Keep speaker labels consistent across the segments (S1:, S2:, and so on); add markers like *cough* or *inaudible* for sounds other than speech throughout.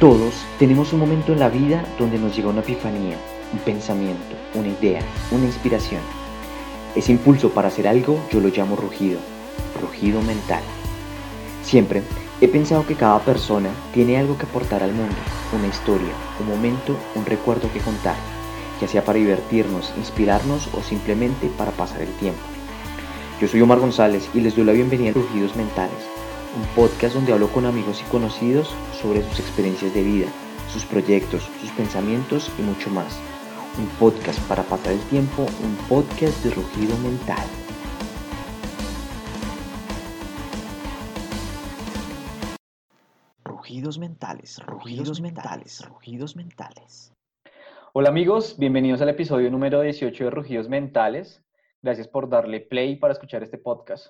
S1: Todos tenemos un momento en la vida donde nos llega una epifanía, un pensamiento, una idea, una inspiración. Ese impulso para hacer algo yo lo llamo rugido, rugido mental. Siempre he pensado que cada persona tiene algo que aportar al mundo, una historia, un momento, un recuerdo que contar, ya sea para divertirnos, inspirarnos o simplemente para pasar el tiempo. Yo soy Omar González y les doy la bienvenida a Rugidos Mentales un podcast donde hablo con amigos y conocidos sobre sus experiencias de vida, sus proyectos, sus pensamientos y mucho más. Un podcast para pasar el tiempo, un podcast de rugido mental. Rugidos mentales, rugidos mentales, rugidos mentales.
S2: Hola amigos, bienvenidos al episodio número 18 de Rugidos Mentales. Gracias por darle play para escuchar este podcast.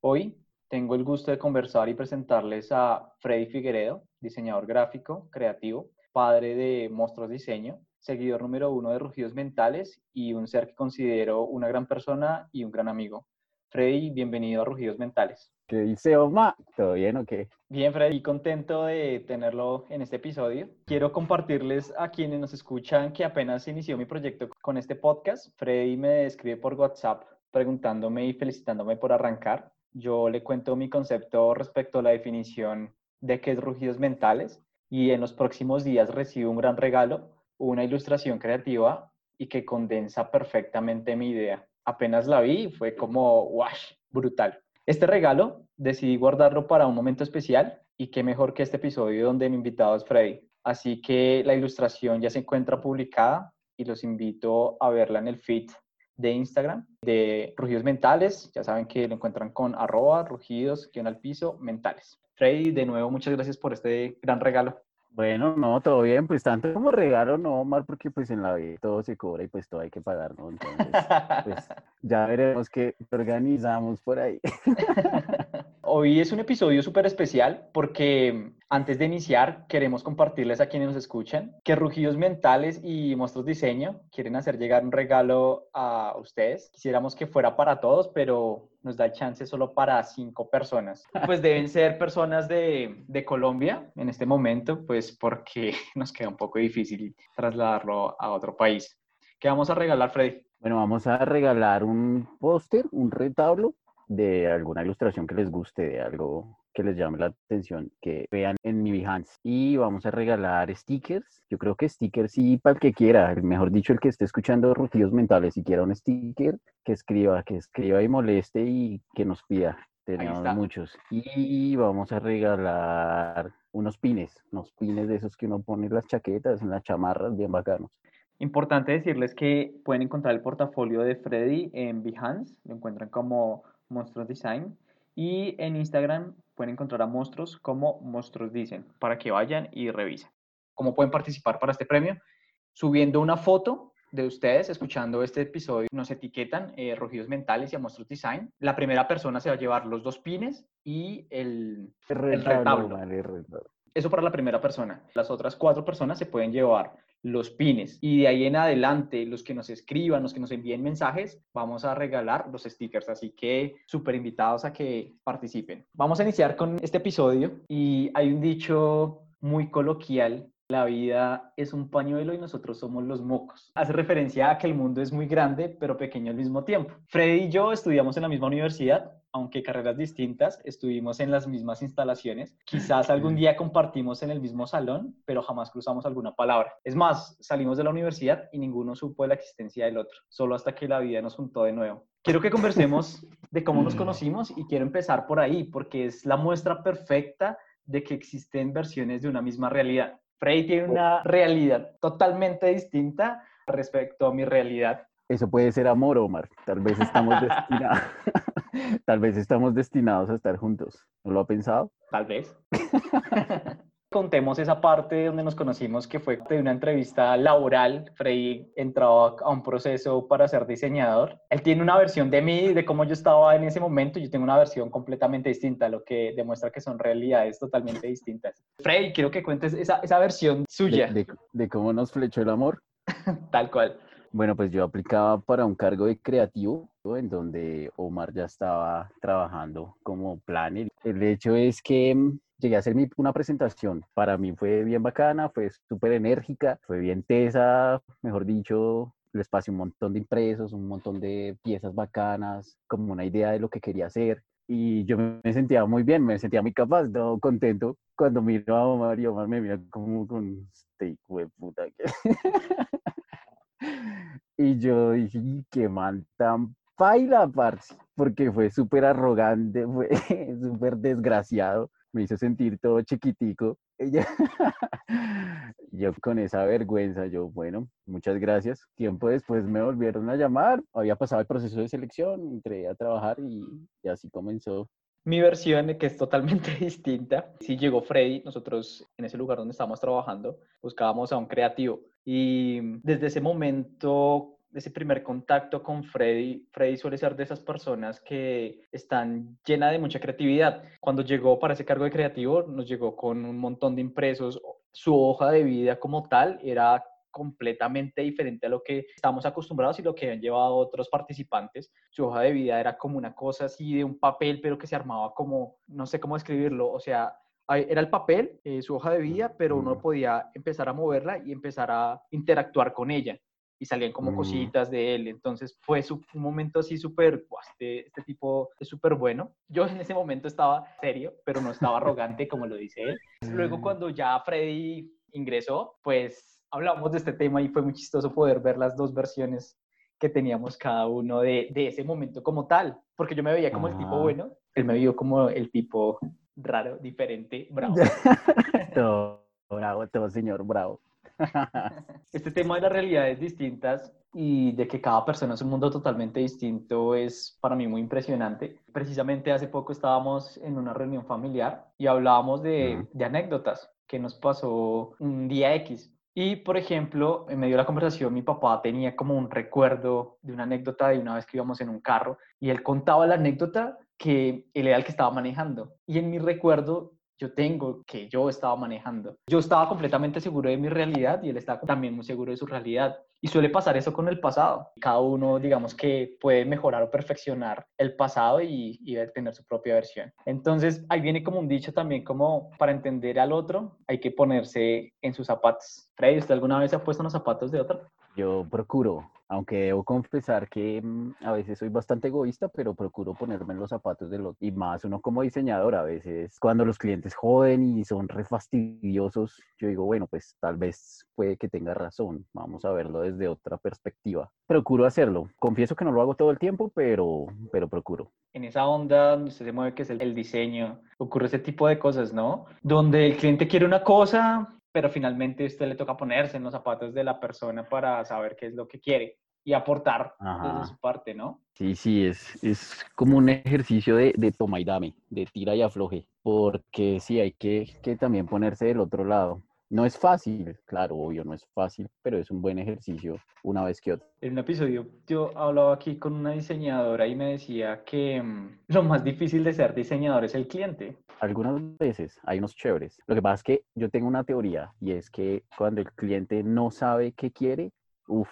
S2: Hoy tengo el gusto de conversar y presentarles a Freddy Figueredo, diseñador gráfico, creativo, padre de Monstruos Diseño, seguidor número uno de Rugidos Mentales y un ser que considero una gran persona y un gran amigo. Freddy, bienvenido a Rugidos Mentales.
S3: ¿Qué dice Oma? ¿Todo bien o qué?
S2: Bien, Freddy, contento de tenerlo en este episodio. Quiero compartirles a quienes nos escuchan que apenas inició mi proyecto con este podcast. Freddy me escribe por WhatsApp preguntándome y felicitándome por arrancar yo le cuento mi concepto respecto a la definición de qué es rugidos mentales y en los próximos días recibo un gran regalo, una ilustración creativa y que condensa perfectamente mi idea. Apenas la vi fue como, ¡wash! Brutal. Este regalo decidí guardarlo para un momento especial y qué mejor que este episodio donde mi invitado es Freddy. Así que la ilustración ya se encuentra publicada y los invito a verla en el feed de Instagram de Rugidos Mentales. Ya saben que lo encuentran con arroba rugidos, guion al piso, mentales. Freddy, de nuevo, muchas gracias por este gran regalo.
S3: Bueno, no, todo bien, pues tanto como regalo, no, Omar, porque pues en la vida todo se cobra y pues todo hay que pagar, ¿no? Entonces, pues *laughs* ya veremos qué organizamos por ahí. *laughs*
S2: Hoy es un episodio súper especial porque antes de iniciar queremos compartirles a quienes nos escuchan que Rugidos Mentales y Monstruos Diseño quieren hacer llegar un regalo a ustedes. Quisiéramos que fuera para todos, pero nos da chance solo para cinco personas. *laughs* Pues deben ser personas de, de Colombia en este momento, pues porque *laughs* nos queda un poco difícil trasladarlo a otro país. ¿Qué vamos a regalar, Freddy?
S3: Bueno, vamos a regalar un póster, un retablo de alguna ilustración que les guste, de algo que les llame la atención, que vean en mi Behance. Y vamos a regalar stickers. Yo creo que stickers sí para el que quiera, mejor dicho, el que esté escuchando rugidos mentales, si quiera un sticker, que escriba, que escriba y moleste y que nos pida. Tenemos muchos. Y vamos a regalar unos pines, unos pines de esos que uno pone en las chaquetas, en las chamarras, bien bacanos.
S2: Importante decirles que pueden encontrar el portafolio de Freddy en Behance, lo encuentran como Monstruos Design. Y en Instagram pueden encontrar a monstruos como Monstruos Dicen para que vayan y revisen. ¿Cómo pueden participar para este premio? Subiendo una foto de ustedes escuchando este episodio, nos etiquetan eh, Rugidos Mentales y a Monstruos Design. La primera persona se va a llevar los dos pines y el, el retablo. Eso para la primera persona. Las otras cuatro personas se pueden llevar los pines y de ahí en adelante los que nos escriban, los que nos envíen mensajes, vamos a regalar los stickers. Así que súper invitados a que participen. Vamos a iniciar con este episodio y hay un dicho muy coloquial la vida es un pañuelo y nosotros somos los mocos. Hace referencia a que el mundo es muy grande, pero pequeño al mismo tiempo. Freddy y yo estudiamos en la misma universidad, aunque carreras distintas, estuvimos en las mismas instalaciones. *laughs* Quizás algún día compartimos en el mismo salón, pero jamás cruzamos alguna palabra. Es más, salimos de la universidad y ninguno supo de la existencia del otro, solo hasta que la vida nos juntó de nuevo. Quiero que conversemos *laughs* de cómo nos conocimos y quiero empezar por ahí, porque es la muestra perfecta de que existen versiones de una misma realidad. Frey tiene una realidad totalmente distinta respecto a mi realidad.
S3: Eso puede ser amor, Omar. Tal vez estamos *laughs* destinados, *laughs* tal vez estamos destinados a estar juntos. ¿No lo ha pensado?
S2: Tal vez. *laughs* Contemos esa parte donde nos conocimos, que fue de una entrevista laboral. Frey entraba a un proceso para ser diseñador. Él tiene una versión de mí, de cómo yo estaba en ese momento. Yo tengo una versión completamente distinta, lo que demuestra que son realidades totalmente distintas. Frey, quiero que cuentes esa, esa versión suya.
S3: De, de cómo nos flechó el amor. *laughs*
S2: Tal cual.
S3: Bueno, pues yo aplicaba para un cargo de creativo en donde Omar ya estaba trabajando como planner. El hecho es que llegué a hacer mi, una presentación. Para mí fue bien bacana, fue súper enérgica, fue bien tesa, mejor dicho, les pasé un montón de impresos, un montón de piezas bacanas, como una idea de lo que quería hacer. Y yo me sentía muy bien, me sentía muy capaz, todo contento. Cuando miro a Mario, me mira como con este hijo de puta. *laughs* *laughs* y yo dije, qué man tan paila, parce, porque fue súper arrogante, *laughs* fue súper desgraciado me hizo sentir todo chiquitico. *laughs* Yo con esa vergüenza, yo, bueno, muchas gracias. Tiempo después me volvieron a llamar, había pasado el proceso de selección, entré a trabajar y así comenzó.
S2: Mi versión, que es totalmente *laughs* distinta, sí llegó Freddy, nosotros en ese lugar donde estábamos trabajando, buscábamos a un creativo y desde ese momento ese primer contacto con Freddy, Freddy suele ser de esas personas que están llenas de mucha creatividad. Cuando llegó para ese cargo de creativo, nos llegó con un montón de impresos. Su hoja de vida como tal era completamente diferente a lo que estamos acostumbrados y lo que han llevado otros participantes. Su hoja de vida era como una cosa así de un papel, pero que se armaba como, no sé cómo escribirlo, o sea, era el papel, eh, su hoja de vida, pero uno podía empezar a moverla y empezar a interactuar con ella y salían como mm. cositas de él. Entonces fue un momento así súper, este, este tipo es súper bueno. Yo en ese momento estaba serio, pero no estaba arrogante como lo dice él. *laughs* Luego mm. cuando ya Freddy ingresó, pues hablamos de este tema y fue muy chistoso poder ver las dos versiones que teníamos cada uno de, de ese momento como tal, porque yo me veía como el tipo bueno, él me vio como el tipo raro, diferente, bravo. *laughs*
S3: todo bravo, todo señor bravo. *laughs*
S2: Este tema de las realidades distintas y de que cada persona es un mundo totalmente distinto es para mí muy impresionante. Precisamente hace poco estábamos en una reunión familiar y hablábamos de, de anécdotas que nos pasó un día X. Y, por ejemplo, en medio de la conversación, mi papá tenía como un recuerdo de una anécdota de una vez que íbamos en un carro y él contaba la anécdota que él era el que estaba manejando. Y en mi recuerdo yo tengo que yo estaba manejando. Yo estaba completamente seguro de mi realidad y él estaba también muy seguro de su realidad. Y suele pasar eso con el pasado. Cada uno, digamos que puede mejorar o perfeccionar el pasado y, y tener su propia versión. Entonces, ahí viene como un dicho también, como para entender al otro, hay que ponerse en sus zapatos. Freddy, ¿usted alguna vez se ha puesto en los zapatos de otro?
S3: Yo procuro, aunque debo confesar que mm, a veces soy bastante egoísta, pero procuro ponerme en los zapatos de los y más uno como diseñador a veces cuando los clientes joden y son re fastidiosos, yo digo, bueno, pues tal vez puede que tenga razón, vamos a verlo desde otra perspectiva. Procuro hacerlo. Confieso que no lo hago todo el tiempo, pero pero procuro.
S2: En esa onda donde se mueve que es el diseño, ocurre ese tipo de cosas, ¿no? Donde el cliente quiere una cosa, pero finalmente a usted le toca ponerse en los zapatos de la persona para saber qué es lo que quiere y aportar desde su parte, ¿no?
S3: Sí, sí, es, es como un ejercicio de, de, toma y dame, de tira y afloje, porque sí hay que, que también ponerse del otro lado. No es fácil, claro, obvio, no es fácil, pero es un buen ejercicio una vez que otro.
S2: En un episodio yo hablaba aquí con una diseñadora y me decía que mm, *laughs* lo más difícil de ser diseñador es el cliente.
S3: Algunas veces hay unos chéveres. Lo que pasa es que yo tengo una teoría y es que cuando el cliente no sabe qué quiere, uff,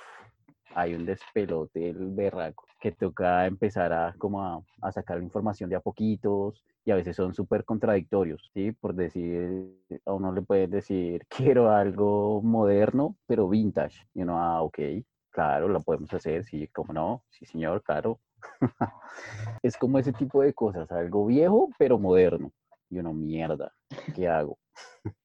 S3: hay un despelote el berraco que toca empezar a como a, a sacar información de a poquitos y a veces son súper contradictorios, ¿sí? Por decir, a uno le puede decir, *laughs* quiero algo moderno, pero vintage. Y uno, ah, ok, claro, lo podemos hacer, sí, cómo no, sí, señor, claro. *laughs* es como ese tipo de cosas, algo viejo, pero moderno. Y uno, mierda, ¿qué hago?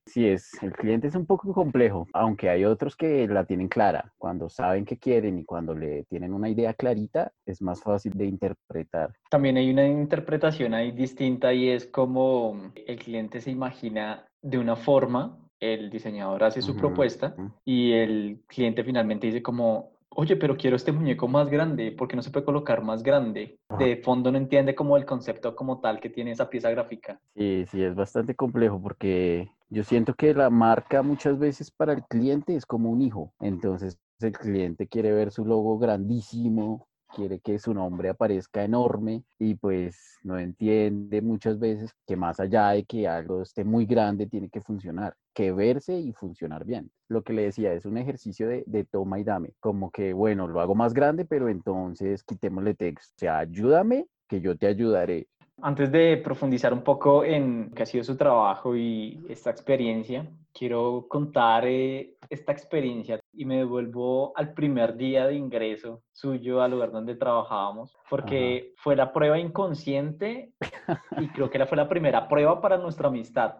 S3: Sí, es, el cliente es un poco complejo, aunque hay otros que la tienen clara. Cuando saben qué quieren y cuando le tienen una idea clarita, es más fácil de interpretar.
S2: También hay una interpretación ahí distinta y es como el cliente se imagina de una forma, el diseñador hace su propuesta y el cliente finalmente dice como, oye, pero quiero este muñeco más grande, ¿por qué no se puede colocar más grande? De fondo no entiende como el concepto como tal que tiene esa pieza gráfica.
S3: Sí, sí, es bastante complejo porque yo siento que la marca muchas veces para el cliente es como un hijo, entonces el cliente quiere ver su logo grandísimo, quiere que su nombre aparezca enorme y pues no entiende muchas veces que más allá de que algo esté muy grande tiene que funcionar, que verse y funcionar bien. Lo que le decía es un ejercicio de, toma y dame, como que bueno, lo hago más grande, pero entonces quitémosle texto, o sea, ayúdame que yo te ayudaré.
S2: Antes de profundizar un poco en qué ha sido su trabajo y esta experiencia, quiero contar eh, esta experiencia y me devuelvo al primer día de ingreso suyo al lugar donde trabajábamos, porque fue la prueba inconsciente *laughs* y creo que fue la primera prueba para nuestra amistad.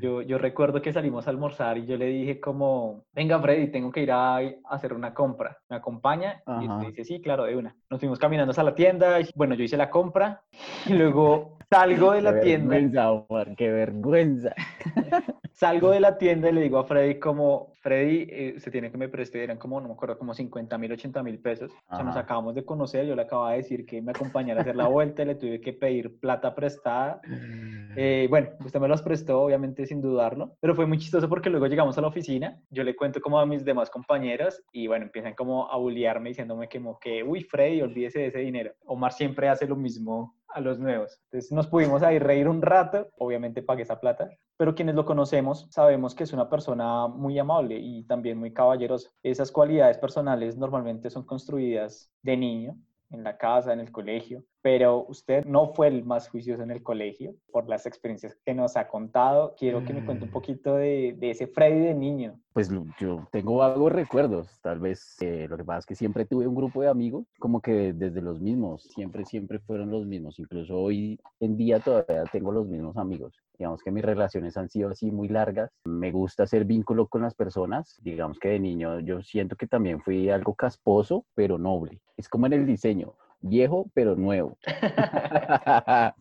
S2: Yo, yo recuerdo que salimos a almorzar y yo le dije como, venga Freddy, tengo que ir a, hacer una compra, ¿me acompaña? Y usted dice, sí, claro, de una. Nos fuimos caminando a la tienda, y, bueno, yo hice la compra y luego salgo de la tienda.
S3: Vergüenza, qué vergüenza. *laughs*
S2: Salgo de la tienda y le digo a Freddy como, Freddy, eh, se tiene que me prestar, eran como, no me acuerdo, como 50 mil, 80 mil pesos. O sea, nos acabamos de conocer, yo le acababa de decir que me acompañara a hacer la vuelta, le tuve que pedir plata prestada. *laughs* Eh, bueno, usted me los prestó, obviamente, sin dudarlo, pero fue muy chistoso porque luego llegamos a la oficina, yo le cuento como a mis demás compañeros y bueno, empiezan como a bullearme diciéndome como que, uy, Freddy, olvídese de ese dinero. Omar siempre hace lo mismo a los nuevos. Entonces nos pudimos ahí reír un rato, obviamente pagué esa plata, pero quienes lo conocemos sabemos que es una persona muy amable y también muy caballerosa. Esas cualidades personales normalmente son construidas de niño en la casa, en el colegio, pero usted no fue el más juicioso en el colegio por las experiencias que nos ha contado. Quiero que me cuente un mm. poquito de, de ese Freddy de niño.
S3: Pues yo tengo vagos recuerdos, tal vez eh, lo que pasa es que siempre tuve un grupo de amigos, como que desde los mismos, siempre, siempre fueron los mismos, incluso hoy en día todavía tengo los mismos amigos. Digamos que mis relaciones han sido así muy largas. Me gusta hacer vínculo con las personas. Digamos que de niño yo siento que también fui algo casposo, pero noble. Es como en el diseño viejo pero nuevo. *laughs*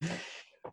S3: *laughs*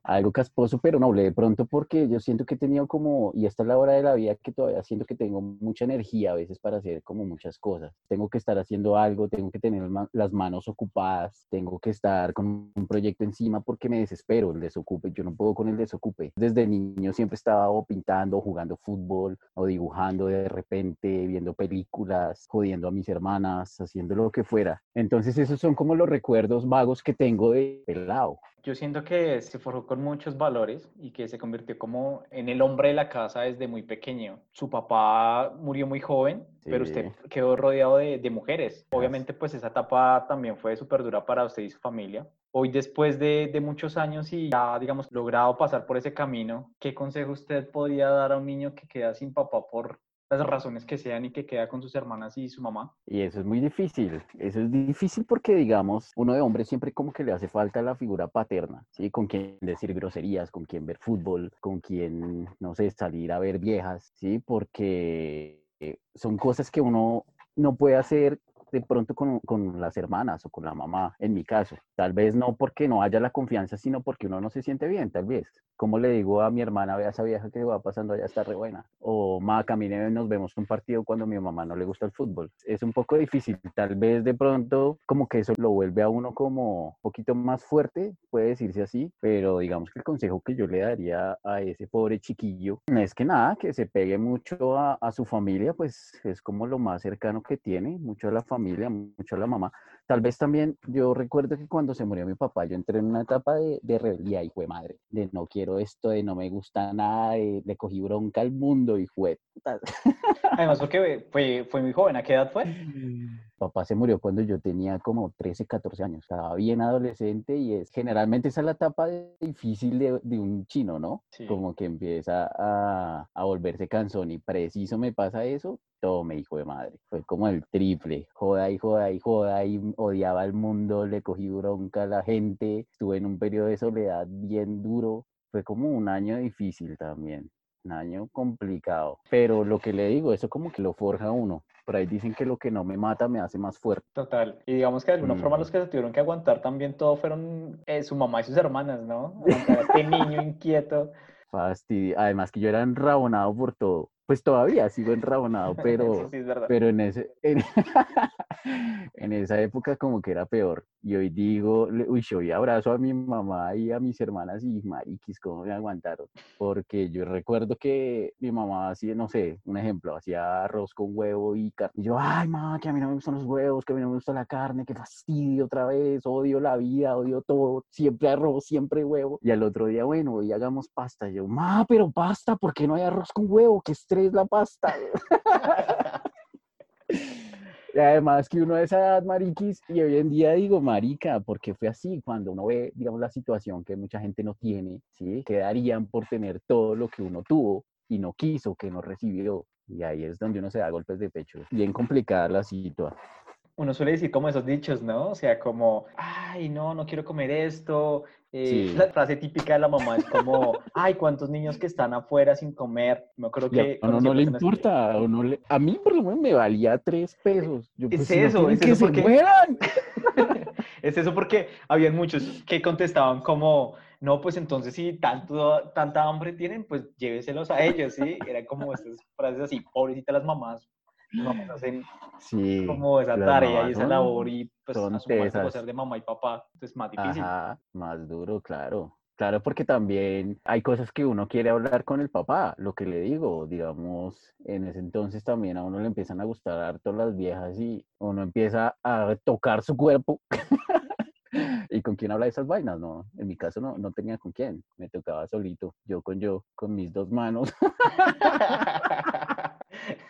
S3: algo casposo, pero noble de pronto porque yo siento que he tenido como, y esta es la hora de la vida que todavía siento que tengo mucha energía a veces para hacer como muchas cosas. Tengo que estar haciendo algo, tengo que tener las manos ocupadas, tengo que estar con un proyecto encima porque me desespero el desocupe, yo no puedo con el desocupe. Desde niño siempre estaba o pintando, jugando fútbol o dibujando de repente, viendo películas, jodiendo a mis hermanas, haciendo lo que fuera. Entonces esos son como los recuerdos vagos que tengo de pelado.
S2: Yo siento que se forjó con muchos valores y que se convirtió como en el hombre de la casa desde muy pequeño. Su papá murió muy joven, pero usted quedó rodeado de, mujeres. Obviamente, pues esa etapa también fue súper dura para usted y su familia. Hoy, después de, de, muchos años y ya, digamos, logrado pasar por ese camino, ¿qué consejo usted podría dar a un niño que queda sin papá por las razones que sean y que queda con sus hermanas y su mamá.
S3: Y eso es muy difícil, eso es difícil porque, digamos, uno de hombre siempre como que le hace falta la figura paterna, ¿sí? Con quien decir groserías, con quien ver fútbol, con quien, no sé, salir a ver viejas, ¿sí? Porque eh, son cosas que uno no puede hacer de pronto con, con, las hermanas o con la mamá, en mi caso. Tal vez no porque no haya la confianza, sino porque uno no se siente bien, tal vez. Como le digo a mi hermana, vea esa vieja que va pasando allá, está re buena. O, ma, camine, nos vemos un partido cuando a mi mamá no le gusta el fútbol. Es un poco difícil. Tal vez de pronto como que eso lo vuelve a uno como un poquito más fuerte, puede decirse así, pero digamos que el consejo que yo le daría a ese pobre chiquillo es que nada, que se pegue mucho a, a su familia, pues es como lo más cercano que tiene, mucho a la familia familia, mucho a la mamá. Tal vez también yo recuerdo que cuando se murió mi papá, yo entré en una etapa de, de rebeldía y fue madre, de no quiero esto, de no me gusta nada, de, le cogí bronca al mundo y fue.
S2: Además, porque fue, fue muy joven, ¿a qué edad fue?
S3: Papá se murió cuando yo tenía como 13, 14 años, estaba bien adolescente y es generalmente esa es la etapa difícil de, de, un chino, ¿no? Como que empieza a, a volverse cansón y preciso me pasa eso, me hijo de madre. Fue como el triple, joda y joda y joda y odiaba al mundo, le cogí bronca a la gente, estuve en un periodo de soledad bien duro. Fue como un año difícil también, un año complicado. Pero lo que le digo, eso como que lo forja uno. Por ahí dicen que lo que no me mata me hace más fuerte.
S2: Total. Y digamos que de alguna forma los que se tuvieron que aguantar también todo fueron eh, su mamá y sus hermanas, ¿no? este niño inquieto. *laughs*
S3: Fastidio. Además que yo era enrabonado por todo pues todavía sigo enrabonado, *laughs* pero, pero en, ese, *laughs* *laughs* en, esa época como que era peor. Y hoy digo, uy, yo hoy abrazo a mi mamá y a mis hermanas y mariquis, ¿cómo me aguantaron? Porque yo recuerdo que mi mamá hacía, no sé, un ejemplo, hacía arroz con huevo y carne. Y yo, ay, mamá, que a mí no me gustan los huevos, que a mí no me gusta la carne, que fastidio otra vez, odio la vida, odio todo, siempre arroz, siempre huevo. Y al otro día, bueno, hoy hagamos pasta. Y yo, ma, pero pasta, ¿por qué no hay arroz con huevo? ¿Qué estrés la pasta? *laughs* Y además que uno de esa edad, mariquis, y hoy en día digo, marica, porque fue así, cuando uno ve, digamos, la situación que mucha gente no tiene, ¿sí? Que darían por tener todo lo que uno tuvo y no quiso, que no recibió. Y ahí es donde uno se da golpes de pecho. Bien complicada la situación
S2: uno suele decir como esos dichos, ¿no? O sea, como, ay, no, no quiero comer esto. Eh, La frase típica de la mamá es como, ay, cuántos niños que están afuera sin comer. No creo que...
S3: A uno no le importa, a, le... a mí por lo menos me valía tres pesos.
S2: Yo, pues, es eso, es que eso porque... mueran. *laughs* es eso porque habían muchos que contestaban como, no, pues entonces si tanto, tanta hambre tienen, pues lléveselos a ellos, ¿sí? Era como estas frases así, pobrecitas las mamás, no hacen sí, como esa tarea y esa labor y pues a ser de mamá y papá, es más difícil.
S3: Ajá, más duro, claro. Claro, porque también hay cosas que uno quiere hablar con el papá, lo que le digo, digamos, en ese entonces también a uno le empiezan a gustar harto las viejas y uno empieza a tocar su cuerpo. *laughs* ¿Y con quién habla de esas vainas? No, en mi caso no, no tenía con quién, me tocaba solito, yo con yo, con mis dos manos. *laughs*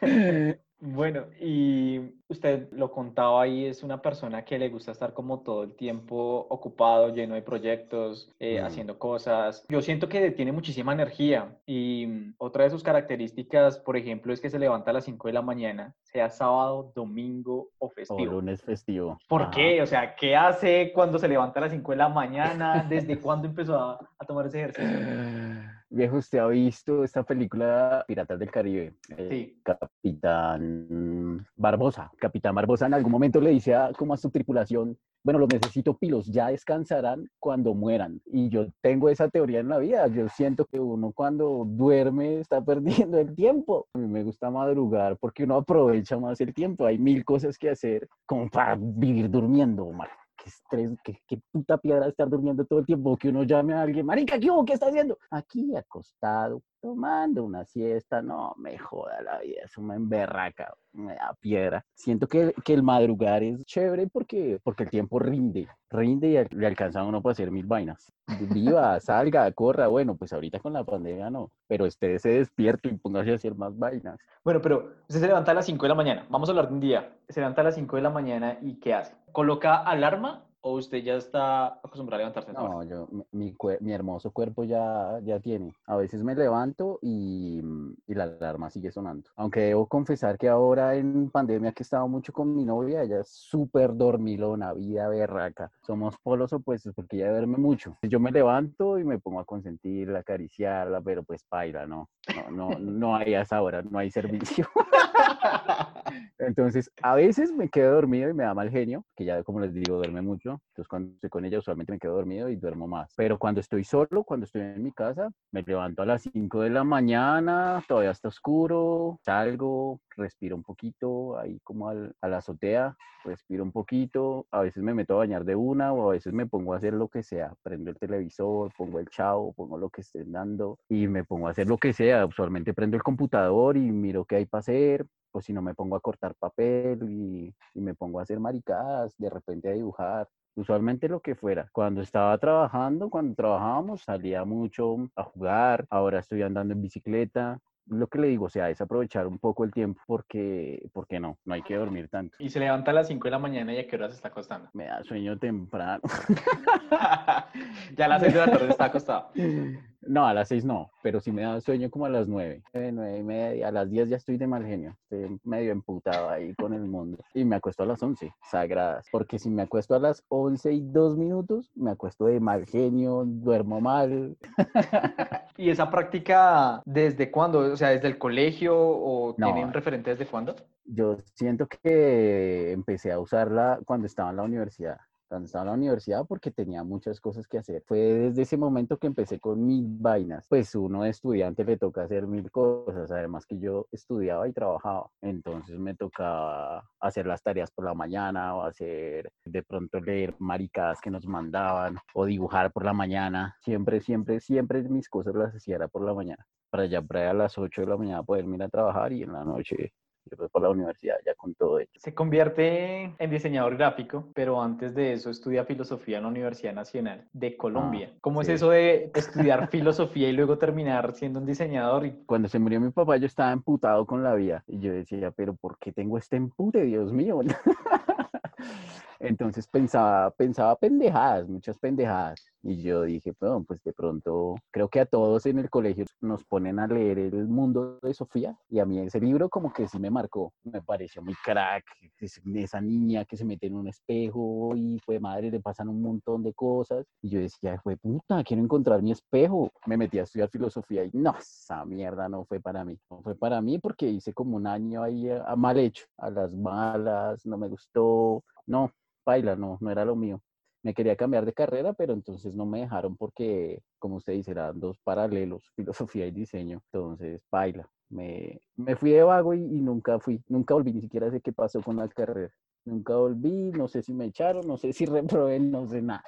S3: *laughs*
S2: Bueno, y usted lo contaba ahí, es una persona que le gusta estar como todo el tiempo ocupado, lleno de proyectos, eh, mm. haciendo cosas. Yo siento que tiene muchísima energía y otra de sus características, por ejemplo, es que se levanta a las 5 de la mañana, sea sábado, domingo o festivo.
S3: O lunes festivo.
S2: ¿Por qué? O sea, ¿qué hace cuando se levanta a las 5 de la mañana? ¿Desde cuándo empezó a, a tomar ese ejercicio? *laughs*
S3: Viejo, ¿usted ha visto esta película Piratas del Caribe?
S2: Sí.
S3: Capitán Barbosa. Capitán Barbosa en algún momento le dice a, como a su tripulación, bueno, los necesito pilos, ya descansarán cuando mueran. Y yo tengo esa teoría en la vida. Yo siento que uno cuando duerme está *laughs* perdiendo el tiempo. A mí me gusta madrugar porque uno aprovecha más el tiempo. Hay mil cosas que hacer como para vivir durmiendo, mal qué estrés, qué, puta piedra estar durmiendo todo el tiempo, que uno llame a alguien, marica, ¿qué hubo? ¿Qué está haciendo? Aquí acostado, tomando una siesta, no, me joda la vida, eso me emberraca, me da piedra. Siento que, que el madrugar es chévere porque, porque el tiempo rinde, rinde y le alcanza a uno para hacer mil vainas. Viva, salga, corra, bueno, pues ahorita con la pandemia no, pero esté se despierto y póngase a hacer más vainas.
S2: Bueno, pero usted se levanta a las 5 de la mañana, vamos a hablar de un día, se levanta a las 5 de la mañana y ¿qué hace? ¿Coloca alarma ¿O usted ya está acostumbrado a levantarse?
S3: No, yo, mi, mi, hermoso cuerpo ya, ya tiene. A veces me levanto y, y, la alarma sigue sonando. Aunque debo confesar que ahora en pandemia que he estado mucho con mi novia, ella es súper dormilona, vida berraca. Somos polos opuestos porque ella duerme mucho. Yo me levanto y me pongo a consentirla, acariciarla, pero pues paila, no. No, no, no *laughs* hay a esa hora, no hay servicio. *laughs* Entonces, a veces me quedo dormido y me da mal genio, que ya como les digo, duerme mucho. Entonces, cuando estoy con ella, usualmente me quedo dormido y duermo más. Pero cuando estoy solo, cuando estoy en mi casa, me levanto a las 5 de la mañana, todavía está oscuro, salgo, respiro un poquito, ahí como al, a la azotea, respiro un poquito, a veces me meto a bañar de una o a veces me pongo a hacer lo que sea, prendo el televisor, pongo el chavo, pongo lo que estén dando y me pongo a hacer lo que sea, usualmente prendo el computador y miro qué hay para hacer, o si no me pongo a cortar papel y, y, me pongo a hacer maricadas, de repente a dibujar, usualmente lo que fuera. Cuando estaba trabajando, cuando trabajábamos, salía mucho a jugar, ahora estoy andando en bicicleta, lo que le digo, o sea, es aprovechar un poco el tiempo porque, porque no, no hay que dormir tanto.
S2: Y se levanta a las 5 de la mañana y a qué hora se está acostando.
S3: Me da sueño temprano. *laughs*
S2: ya a las 6 de la tarde está acostado. *laughs*
S3: No, a las 6 no, pero sí me da sueño como a las 9, 9, y media, a las 10 ya estoy de mal genio, estoy medio emputado ahí con el mundo. Y me acuesto a las 11, sagradas, porque si me acuesto a las 11 y 2 minutos, me acuesto de mal genio, duermo mal. *laughs*
S2: ¿Y esa práctica desde cuándo? O sea, ¿desde el colegio o tienen un referente desde cuándo?
S3: Yo siento que empecé a usarla cuando estaba en la universidad cuando estaba en la universidad porque tenía muchas cosas que hacer. Fue desde ese momento que empecé con mil vainas. Pues uno estudiante le toca hacer mil cosas, además que yo estudiaba y trabajaba. Entonces me tocaba hacer las tareas por la mañana o hacer de pronto leer maricadas que nos mandaban o dibujar por la mañana. Siempre, siempre, siempre mis cosas las hacía por la mañana. Para ya para a las 8 de la mañana poder ir a trabajar y en la noche irme para la universidad ya con todo hecho.
S2: Se convierte en diseñador gráfico, pero antes de eso estudia filosofía en la Universidad Nacional de Colombia.
S3: Ah,
S2: ¿Cómo
S3: sí.
S2: es eso de estudiar filosofía y luego terminar siendo un diseñador? Y
S3: Cuando se murió mi papá yo estaba emputado con la vida y yo decía, pero ¿por qué tengo este empute, Dios mío? *laughs* Entonces pensaba, pensaba pendejadas, muchas pendejadas. Y yo dije, bueno, pues de pronto creo que a todos en el colegio nos ponen a leer El mundo de Sofía y a mí ese libro como que sí me marcó, me pareció muy crack, es- esa niña que se mete en un espejo y fue madre, le pasan un montón de cosas. Y yo decía, fue puta, quiero encontrar mi espejo. Me metí a estudiar filosofía y no, esa mierda no fue para mí. No fue para mí porque hice como un año ahí a, a mal hecho, a las malas, no me gustó. No, baila, no, no era lo mío. Me quería cambiar de carrera, pero entonces no me dejaron porque, como usted dice, eran dos paralelos, *laughs* filosofía y diseño. Entonces, baila. Me, me fui de vago y, y nunca fui, nunca volví, ni siquiera sé qué pasó con la carrera. Nunca volví, no sé si me echaron, no sé *laughs* si reprobé, no sé nada.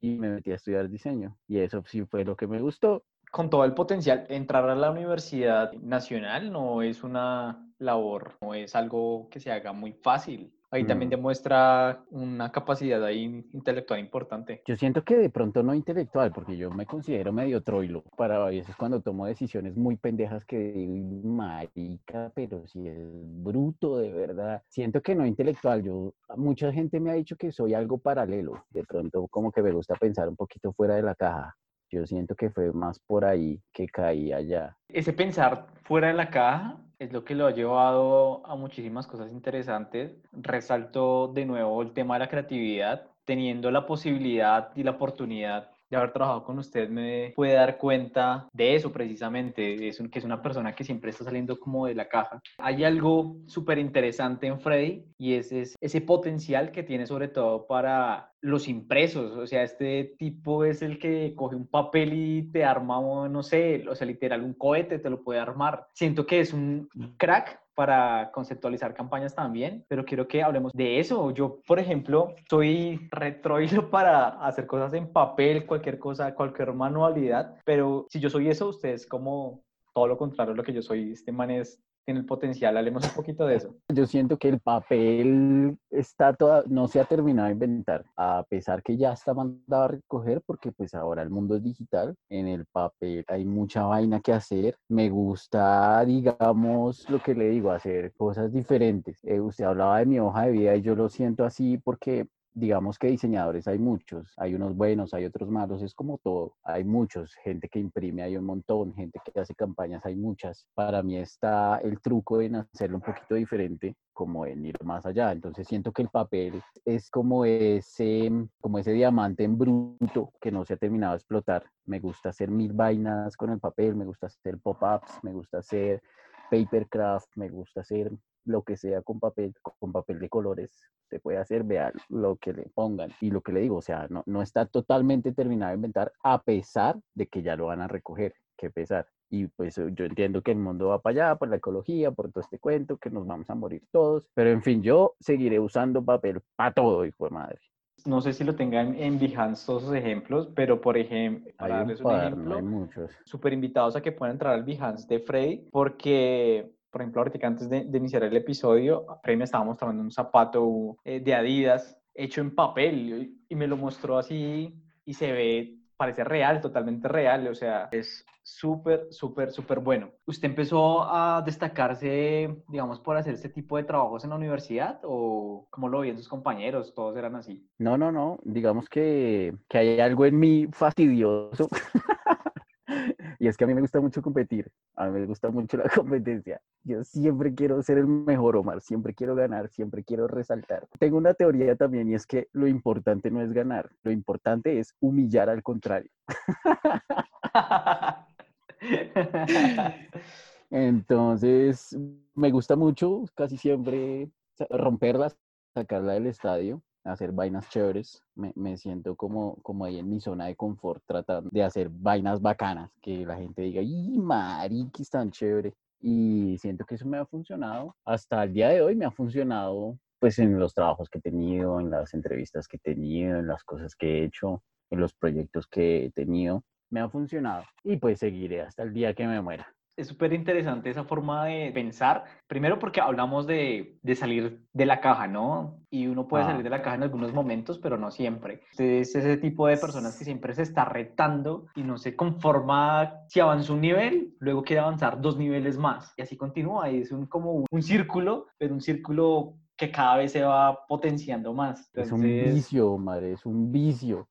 S3: Y me metí a estudiar diseño. Y eso sí fue lo que me gustó.
S2: con todo el potencial, entrar a la Universidad Nacional no es una labor, no es algo que se haga muy fácil. Ahí también
S3: Mm.
S2: demuestra una capacidad ahí intelectual importante.
S3: Yo siento que de pronto no intelectual, porque yo me considero medio troilo. Para a veces cuando tomo decisiones muy pendejas que digo, marica, pero si es bruto de verdad. Siento que no intelectual. Yo, mucha gente me ha dicho que soy algo paralelo. De pronto como que me gusta pensar un poquito fuera de la caja. Yo siento que fue más por ahí que caí allá.
S2: Ese pensar fuera de la caja es lo que lo ha llevado a muchísimas cosas interesantes. Resalto de nuevo el tema de la creatividad, teniendo la posibilidad y la oportunidad de haber trabajado con usted me puede dar cuenta de eso precisamente, es un- que es una persona que siempre está saliendo como de la caja. Hay algo súper interesante en Freddy y es, es ese potencial que tiene sobre todo para los impresos, o sea, este tipo es el que coge un papel y te arma, o no sé, o sea, literal, un cohete te lo puede armar. Siento que es un crack para conceptualizar campañas también, pero quiero que hablemos de eso. Yo, por ejemplo, soy retroilo *laughs* para hacer cosas en papel, cualquier cosa, cualquier manualidad, pero si yo soy eso, usted es como todo lo contrario a lo que yo soy. Este man es, tiene el potencial, hablemos un poquito de eso. *laughs*
S3: Yo siento que el papel está toda, no se ha terminado de inventar, a pesar que ya está mandado a recoger, porque pues ahora el mundo es digital, en el papel hay mucha vaina que hacer. Me gusta, digamos, lo que le digo, hacer cosas diferentes. Eh, usted hablaba de mi hoja de vida y yo lo siento así porque digamos que diseñadores hay muchos, hay unos buenos, hay otros malos, es como todo, hay muchos, gente que imprime hay un montón, gente que hace campañas hay muchas. Para mí está el truco en hacerlo un poquito diferente, como en ir más allá. Entonces siento que el papel es como ese, como ese diamante en bruto que no se ha terminado de explotar. Me gusta hacer mil vainas con el papel, me gusta hacer pop-ups, me gusta hacer papercraft, me gusta hacer lo que sea con papel, con papel de colores, se puede hacer, vea lo que le pongan. Y lo que le digo, o sea, no, no está totalmente terminado de inventar, a pesar de que ya lo van a recoger, que pesar. Y pues yo entiendo que el mundo va para allá, por la ecología, por todo este cuento, que nos vamos a morir todos. Pero en fin, yo seguiré usando papel para todo, hijo de madre.
S2: No sé si lo tengan en Behance todos esos ejemplos, pero por ejemplo, para darles un
S3: par, no
S2: ejemplo,
S3: hay muchos.
S2: súper invitados a que puedan entrar al Behance de Freddy, porque, por ejemplo, ahorita antes de, de iniciar el episodio, Freddy me estaba mostrando un zapato eh, de Adidas hecho en papel y, me lo mostró así y se ve, parece real, totalmente real, o sea, es súper, súper, súper bueno. ¿Usted empezó a destacarse, digamos, por hacer este tipo de trabajos en la universidad o cómo lo veían sus compañeros? Todos eran así.
S3: No, no, no. Digamos que, que hay algo en mí fastidioso. *laughs* y es que a mí me gusta mucho competir. A mí me gusta mucho la *laughs* competencia. Yo siempre quiero ser el mejor, Omar. Siempre quiero ganar, siempre quiero resaltar. Tengo una teoría también y es que lo importante no es ganar. Lo importante es humillar al contrario. *laughs* Entonces, me gusta mucho casi siempre romperlas, sacarla del estadio, hacer vainas chéveres. Me, me siento como, como ahí en mi zona de confort, tratando de hacer vainas bacanas, que la gente diga, ¡y mariquis tan chévere! Y siento que eso me ha funcionado. Hasta el día de hoy me ha funcionado, pues en los trabajos que he tenido, en las entrevistas que he tenido, en las cosas que he hecho, en los proyectos que he tenido. Me ha funcionado y pues seguiré hasta el día que me muera.
S2: Es súper interesante esa forma de pensar. Primero porque hablamos de, de, salir de la caja, ¿no? Y uno puede salir de la caja en algunos momentos, pero no siempre. Es ese tipo de personas que siempre se está retando y no se conforma si avanza un nivel, luego quiere avanzar dos niveles más. Y así continúa. Y es un, como un, un círculo, pero un círculo que cada vez se va potenciando más.
S3: Es un vicio, madre, es un vicio.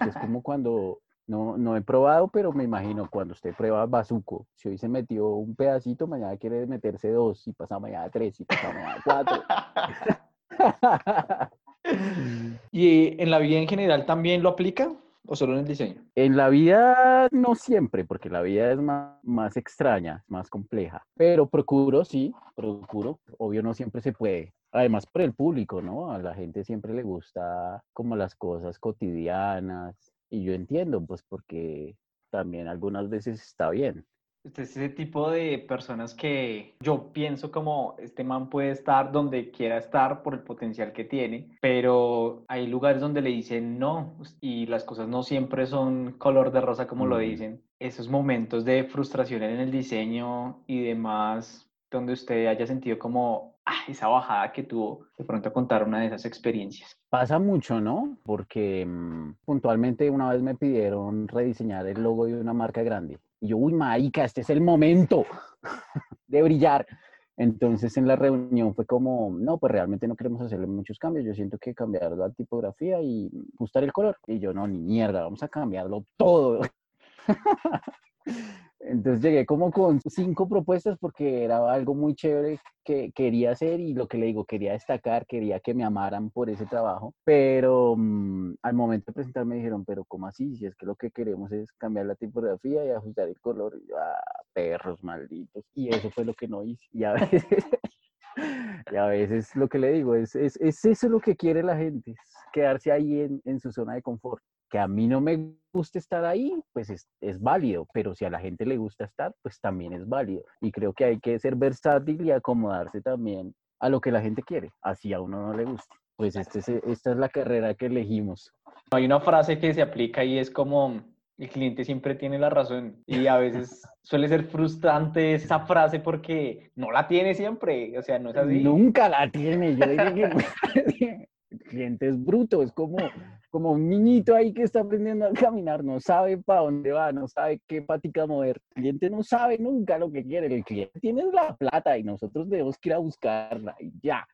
S3: Es como cuando no, no he probado, pero me imagino cuando usted prueba bazuco, si hoy se metió un pedacito, mañana quiere meterse dos, y pasa mañana tres, y pasa mañana cuatro. *laughs*
S2: ¿Y en la vida en general también lo aplica? ¿O solo en el diseño?
S3: En la vida no siempre, porque la vida es más, más extraña, más compleja. Pero procuro, sí, procuro. Obvio no siempre se puede. Además por el público, ¿no? A la gente siempre le gusta como las cosas cotidianas, y yo entiendo, pues porque también algunas veces está bien.
S2: Este es ese tipo de personas que yo pienso como este man puede estar donde quiera estar por el potencial que tiene, pero hay lugares donde le dicen no y las cosas no siempre son color de rosa como lo dicen. Esos momentos de frustración en el diseño y demás, donde usted haya sentido como ah, esa bajada que tuvo, de pronto contar una de esas experiencias.
S3: Pasa mucho, ¿no? Porque mm, puntualmente una vez me pidieron rediseñar el logo de una marca grande. Y yo, uy, marica, este es el momento *laughs* de brillar. Entonces en la reunión fue como, no, pues realmente no queremos hacerle muchos cambios, yo siento que cambiar la tipografía y ajustar el color. Y yo, no, ni mierda, vamos a cambiarlo todo. *laughs* Entonces llegué como con cinco propuestas porque era algo muy chévere que quería hacer y lo que le digo, quería destacar, quería que me amaran por ese trabajo, pero mm, al momento de presentar me dijeron, pero ¿cómo así? Si es que lo que queremos es cambiar la tipografía y ajustar el color, y yo, ah, perros malditos, y eso fue lo que no hice, y a *laughs* veces... y a veces lo que le digo es, es, es eso lo que quiere la gente, es quedarse ahí en, en su zona de confort que a mí no me guste estar ahí, pues es, es, válido, pero si a la gente le gusta estar, pues también es válido. Y creo que hay que ser versátil y acomodarse también a lo que la gente quiere, así a uno no le guste. Pues este esta es la carrera que elegimos.
S2: Hay una frase que se aplica y es como, el cliente siempre tiene la razón y a veces *laughs* suele ser frustrante esa frase porque no la tiene siempre, o sea, no es así.
S3: Nunca la tiene, yo diría que *laughs* *laughs* cliente es bruto, es como, como un niñito ahí que está aprendiendo a caminar, no sabe para dónde va, no sabe qué patica mover. El cliente no sabe nunca lo que quiere, el cliente tiene la plata y nosotros debemos ir a buscarla y ya.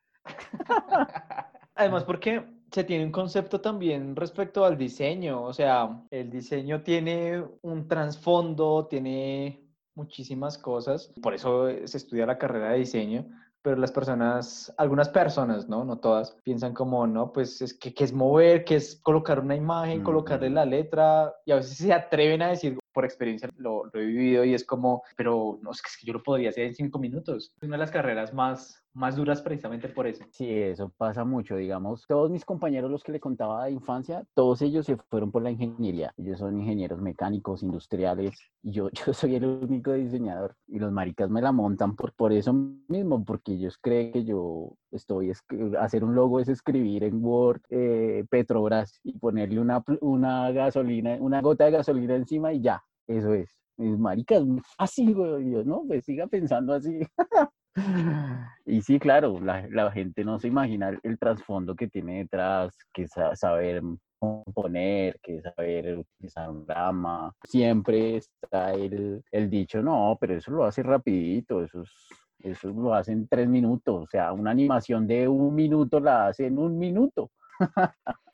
S2: Además, porque se tiene un concepto también respecto al diseño, o sea, el diseño tiene un trasfondo, tiene muchísimas cosas, por eso se estudia la carrera de diseño, pero las personas, algunas personas, ¿no? No todas, piensan como, no, pues es que, es mover, que es colocar una imagen, colocarle la letra, y a veces se atreven a decir, por experiencia lo, lo he vivido y es como, pero no, es que yo lo podría hacer en cinco minutos. Es una de las carreras más más duras precisamente por eso.
S3: Sí, eso pasa mucho, digamos. Todos mis compañeros, los que le contaba de infancia, todos ellos se fueron por la ingeniería. Ellos son ingenieros mecánicos, industriales, y yo, *laughs* yo soy el único diseñador. Y los maricas me la montan por, por eso mismo, porque ellos creen que yo estoy, es, hacer un logo es escribir en Word eh, Petrobras y ponerle una, una gasolina, una gota de gasolina encima y ya, eso es. Mis maricas, así, güey, yo, no, pues siga pensando así. *laughs* Y sí, claro, la, la, gente no se imagina el, trasfondo que tiene detrás, que saber componer, que saber utilizar un drama. Siempre está el, el, dicho, no, pero eso lo hace rapidito, eso, eso lo hace en tres minutos, o sea, una animación de un minuto la hace en un minuto.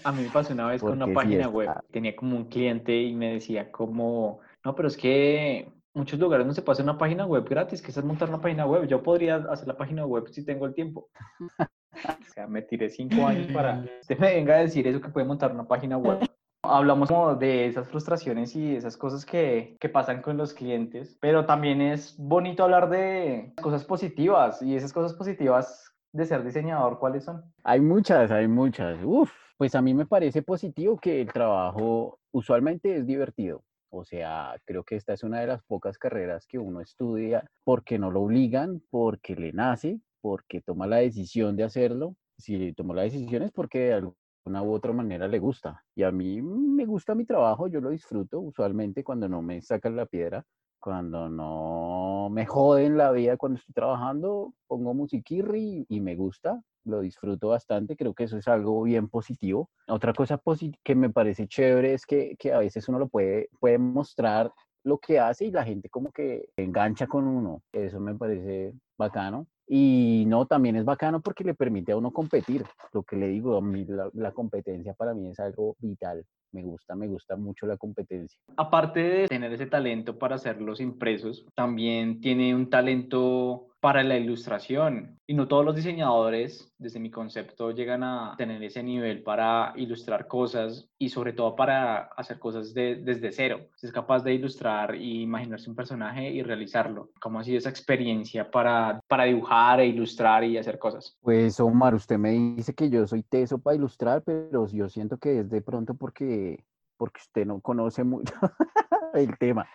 S2: A mí me pasó una vez con una página web, tenía como un cliente y me decía como, no, pero es que muchos lugares no se puede hacer una página web gratis, que es montar una página web. Yo podría hacer la página web si tengo el tiempo. *laughs* o sea, me tiré cinco años para que usted me venga a decir eso que puede montar una página web. Hablamos como de esas frustraciones y esas cosas que, que pasan con los clientes, pero también es bonito hablar de cosas positivas y esas cosas positivas de ser diseñador, ¿cuáles son?
S3: Hay muchas, hay muchas. Uf, pues a mí me parece positivo que el trabajo usualmente es divertido. O sea, creo que esta es una de las pocas carreras que uno estudia porque no lo obligan, porque le nace, porque toma la decisión de hacerlo. Si tomó la decisión es porque de alguna u otra manera le gusta. Y a mí me gusta mi trabajo, yo lo disfruto usualmente cuando no me sacan la piedra. Cuando no me joden la vida cuando estoy trabajando, pongo musiquirri y me gusta, lo disfruto bastante, creo que eso es algo bien positivo. Otra cosa que me parece chévere es que, que, a veces uno lo puede, puede mostrar lo que hace y la gente como que engancha con uno. Eso me parece bacano. Y no, también es bacano porque le permite a uno competir. Lo que le digo, a mí la, competencia para mí es algo vital. Me gusta, me gusta mucho la competencia.
S2: Aparte de tener ese talento para hacer los impresos, también tiene un talento para la ilustración. Y no todos los diseñadores, desde mi concepto, llegan a tener ese nivel para ilustrar cosas y sobre todo para hacer cosas desde cero. Es capaz de ilustrar y imaginarse un personaje y realizarlo. ¿Cómo ha sido esa experiencia para, para dibujar e ilustrar y hacer cosas?
S3: Pues Omar, usted me dice que yo soy teso para ilustrar, pero yo siento que es de pronto porque porque usted no conoce mucho *laughs* el tema.